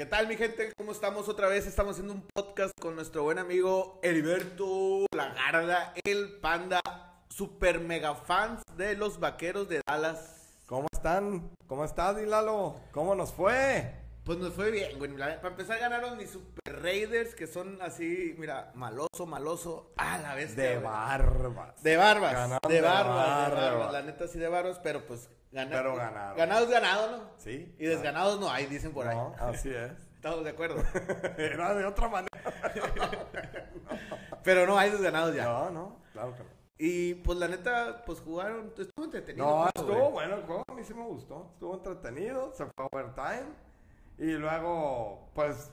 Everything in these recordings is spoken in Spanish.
¿Qué tal, mi gente? ¿Cómo estamos otra vez? Estamos haciendo un podcast con nuestro buen amigo Heriberto Lagarda, el panda, super mega fans de los vaqueros de Dallas. ¿Cómo están? ¿Cómo estás, Dilalo? ¿Cómo nos fue? Pues nos fue bien, güey. Para empezar, ganaron mis Super Raiders, que son así, mira, maloso, maloso, a la vez. De barbas. De barbas. Ganaron de barbas, de barbas. La neta sí de barbas, pero pues ganaron. Pero ganaron. Ganados, ganado, ¿no? Sí. Y desganados no hay, dicen por ahí. No, así es. Estamos de acuerdo. Era de otra manera. pero no hay desganados ya. No, no, claro que no. Y pues la neta, pues jugaron, estuvo entretenido. No, ¿no, estuvo güey? bueno el juego, a mí sí me gustó. Estuvo entretenido, se fue overtime. Y luego, pues,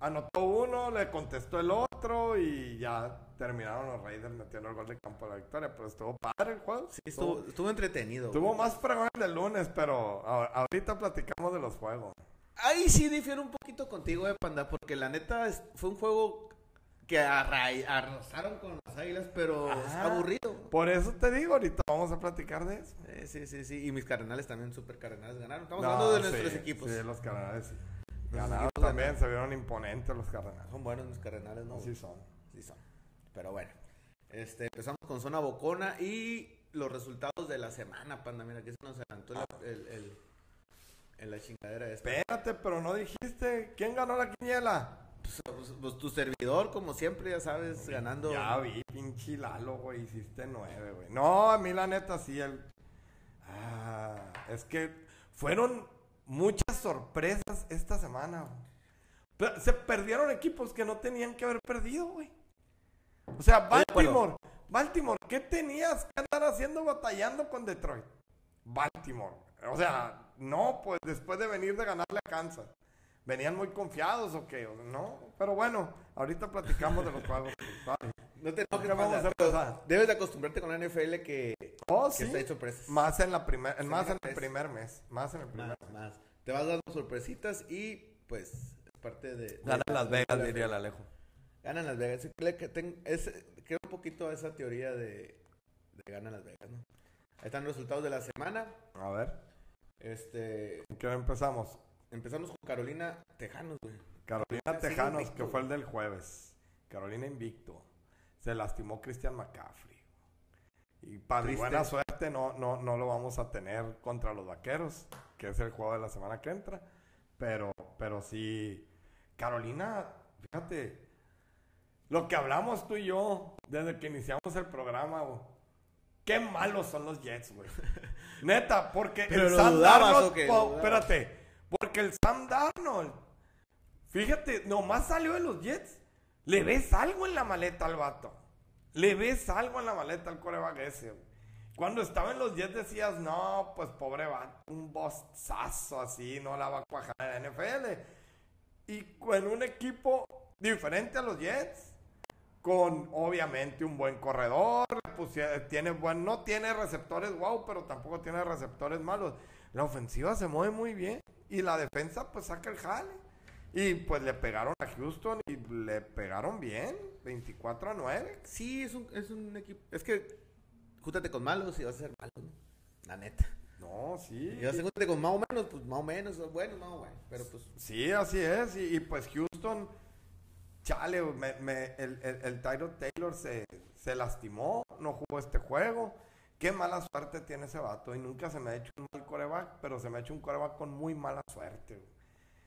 anotó uno, le contestó el otro y ya terminaron los Raiders metiendo el gol de campo de la victoria. Pero estuvo padre el juego. Sí, estuvo, estuvo entretenido. Güey. más fregón el lunes, pero ahorita platicamos de los juegos. Ahí sí difiero un poquito contigo, eh, Panda, porque la neta fue un juego que arra- arrasaron con águilas, pero es Ajá. aburrido. Por eso te digo, ahorita vamos a platicar de eso. Eh, sí, sí, sí. Y mis cardenales también, super cardenales, ganaron. Estamos No, hablando de sí, nuestros equipos. Sí, los cardenales sí. Ganaron equipos también, ganaron. se vieron imponentes los cardenales. Son buenos mis cardenales, ¿no? Así son. Sí son. Pero bueno. Este, empezamos con zona bocona y los resultados de la semana, Panda. Mira, que se nos adelantó el, el, el- en la chingadera esta. Espérate, pero no dijiste. ¿Quién ganó la quiniela? Pues, pues, tu servidor, como siempre, ya sabes, ganando. Ya vi, pinche Lalo, güey. Hiciste nueve, güey. No, a mí la neta sí. El... Ah, es que fueron muchas sorpresas esta semana. güey. Pero se perdieron equipos que no tenían que haber perdido, güey. O sea. Baltimore. Baltimore, ¿qué tenías que andar haciendo batallando con Detroit? Baltimore. O sea, no, pues después de venir de ganarle a Kansas. ¿Venían muy confiados o qué? No, pero bueno, ahorita platicamos de los juegos. No te enojes, vamos a. Debes de acostumbrarte con la NFL que, Oh, que sí. está hecho sorpresas. Más en la primer, más en el Tres. primer mes. Más en el primer Más, más. Te vas dando sorpresitas y, pues, es parte de... Gana de- Las Vegas, de- diría el Alejo. Ganan Las Vegas. Creo es- un poquito a esa teoría de, de ganan Las Vegas, ¿no? Ahí están los resultados de la semana. A ver, Este, ¿en qué hora empezamos? Empezamos con Carolina Tejanos, güey. Carolina Tejanos, que fue el del jueves. Carolina Invicto. Se lastimó Christian McCaffrey. Y para buena suerte no, no, no lo vamos a tener contra los vaqueros, que es el juego de la semana que entra. Pero, pero sí, Carolina, fíjate, lo que hablamos tú y yo desde que iniciamos el programa, güey. Qué malos son los Jets, güey. Neta, porque ¿Pero el Sam espérate, porque el Sam Darnold, fíjate, nomás salió de los Jets, le ves algo en la maleta al vato. Le ves algo en la maleta al coreback ese. Cuando estaba en los Jets decías, no, pues pobre vato, un bostazo así, no la va a cuajar en la NFL. Y con un equipo diferente a los Jets, con obviamente un buen corredor, pusie- tiene buen, no tiene receptores wow, pero tampoco tiene receptores malos. La ofensiva se mueve muy bien y la defensa pues saca el jale. Y pues le pegaron a Houston y le pegaron bien, 24 a 9. Sí, es un, es un equipo... Es que júntate con malos y vas a ser malo, ¿no? La neta. No, sí. Y vas a júntate con más o menos, pues más o menos, bueno, más o menos. Pero pues... Sí, así es. Y, y, pues Houston, chale, me, me- el, el, el Tyrod Taylor se, se lastimó, no jugó este juego. Qué mala suerte tiene ese vato. Y nunca se me ha hecho un mal coreback, pero se me ha hecho un coreback con muy mala suerte.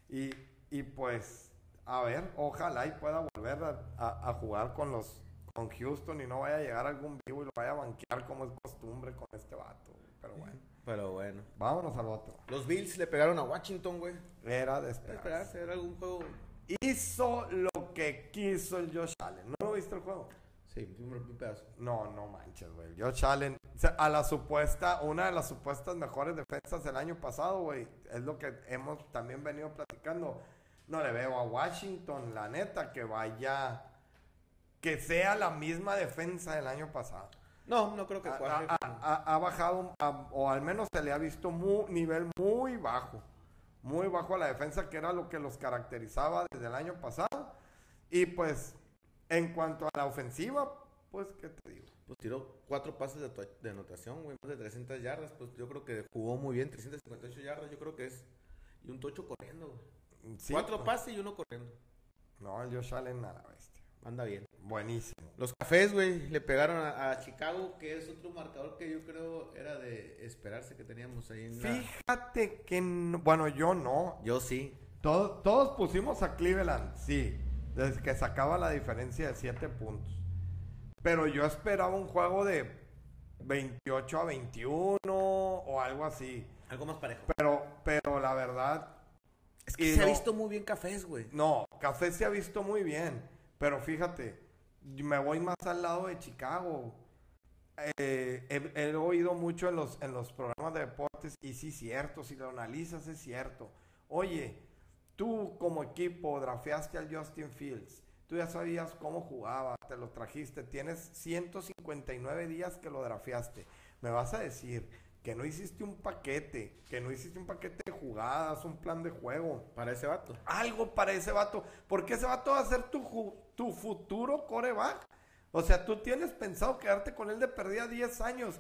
Y, y pues, a ver, ojalá y pueda volver a, a- a jugar con los con Houston y no vaya a llegar algún vivo y lo vaya a banquear como es costumbre con este vato. Pero bueno, Pero bueno. vámonos al otro. Los Bills le pegaron a Washington, güey. Era de Era esperar. esperarse, era algún juego... hizo lo que quiso el Josh Allen. ¿No lo viste el juego? Sí, un, pedazo. No, no manches, güey. Josh Allen, a la supuesta, una de las supuestas mejores defensas del año pasado, güey, es lo que hemos también venido platicando. No le veo a Washington, la neta, que vaya, que sea la misma defensa del año pasado. No, no creo que cuaje. ha- ha- ha bajado, a- o al menos se le ha visto un nivel muy bajo. Muy bajo a la defensa, que era lo que los caracterizaba desde el año pasado. Y pues, en cuanto a la ofensiva, pues, ¿qué te digo? Pues tiró cuatro pases de, anotación, güey, más de 300 yardas. Pues yo creo que jugó muy bien, 358 yardas, yo creo que es. Y un tocho corriendo, güey. Sí, Cuatro pues. pases y uno corriendo. No, el Josh Allen a la bestia. Anda bien. Buenísimo. Los cafés, güey, le pegaron a, a Chicago, que es otro marcador que yo creo era de esperarse que teníamos ahí en la... Fíjate que, no- bueno, yo no. Yo sí. Todos pusimos a Cleveland, sí, desde que sacaba la diferencia de 7 puntos. Pero yo esperaba un juego de 28 a 21 o algo así. Algo más parejo. Pero, pero la verdad, Es que se ha no- visto muy bien cafés, güey. no, Café se ha visto muy bien. Pero fíjate, me voy más al lado de Chicago. Eh, he, he oído mucho en los, en los programas de deportes y sí es cierto, si lo analizas es cierto. Oye, tú como equipo drafeaste al Justin Fields, tú ya sabías cómo jugaba, te lo trajiste, tienes 159 días que lo drafeaste. Me vas a decir que no hiciste un paquete, que no hiciste un paquete de jugadas, un plan de juego Para ese vato. algo para ese vato. Porque ese vato va a ser tu, tu futuro coreback. O sea, tú tienes pensado quedarte con él de perdida 10 años.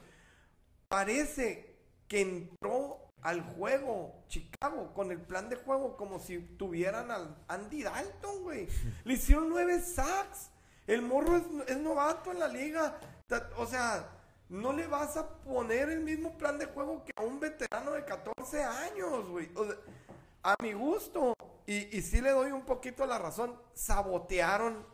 Parece que entró al juego Chicago con el plan de juego como si tuvieran al Andy Dalton, güey. Le hicieron nueve sacks. El morro es, es novato en la liga. O sea, no le vas a poner el mismo plan de juego que a un veterano de 14 años, güey. O sea, a mi gusto, y, y sí le doy un poquito la razón, sabotearon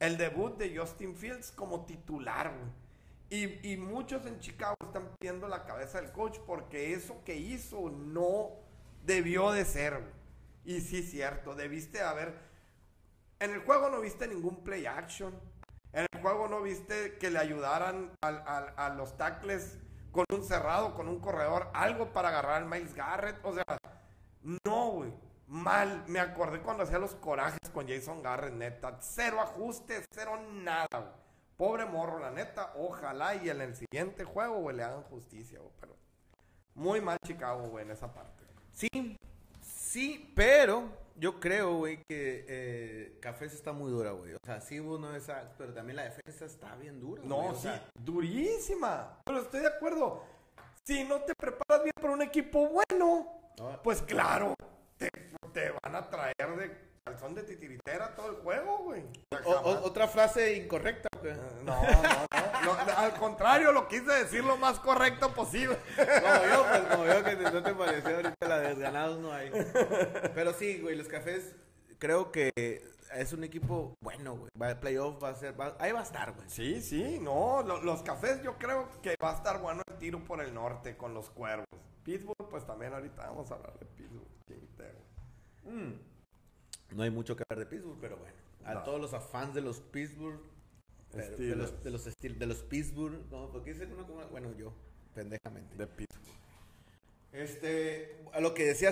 el debut de Justin Fields como titular, güey. Y, muchos en Chicago están pidiendo la cabeza del coach porque eso que hizo no debió de ser. Y sí cierto, debiste haber... En el juego no viste ningún play action. En el juego no viste que le ayudaran a los tackles con un cerrado, con un corredor, algo para agarrar al Miles Garrett. O sea, no, güey. Mal. Me acordé cuando hacía los corajes con Jason Garrett, neta. Cero ajustes, cero nada, güey. Pobre morro, la neta. Ojalá y en el siguiente juego, güey, le hagan justicia, güey. Pero muy mal Chicago, güey, en esa parte. Sí, sí, pero yo creo, güey, que eh, Cafés está muy dura, güey. O sea, sí hubo uno de esas, pero también la defensa está bien dura. No, güey, sí, sea, durísima. Pero estoy de acuerdo. Si no te preparas bien para un equipo bueno, no, pues claro, te, te van a traer de calzón de titiritera todo el juego, güey. o- o- otra frase incorrecta, No, no, no, no, Al contrario, lo quise decir lo más correcto posible. Como yo, pues, como yo que no te pareció ahorita la de ganados no hay. Pero sí, güey, los cafés creo que es un equipo bueno, güey. Va a playoff, va a ser, va- ahí va a estar, güey. Sí, sí, no. lo- los cafés yo creo que va a estar bueno el tiro por el norte con los cuervos. Pittsburgh, pues también ahorita vamos a hablar de Pittsburgh. Mm. No hay mucho que hablar de Pittsburgh, pero bueno. A No. todos los fans de los Pittsburgh, pero- de los, de los, Steel- de los Pittsburgh, no, porque dice uno como, bueno, yo, pendejamente. De Pittsburgh. Este, a lo que decías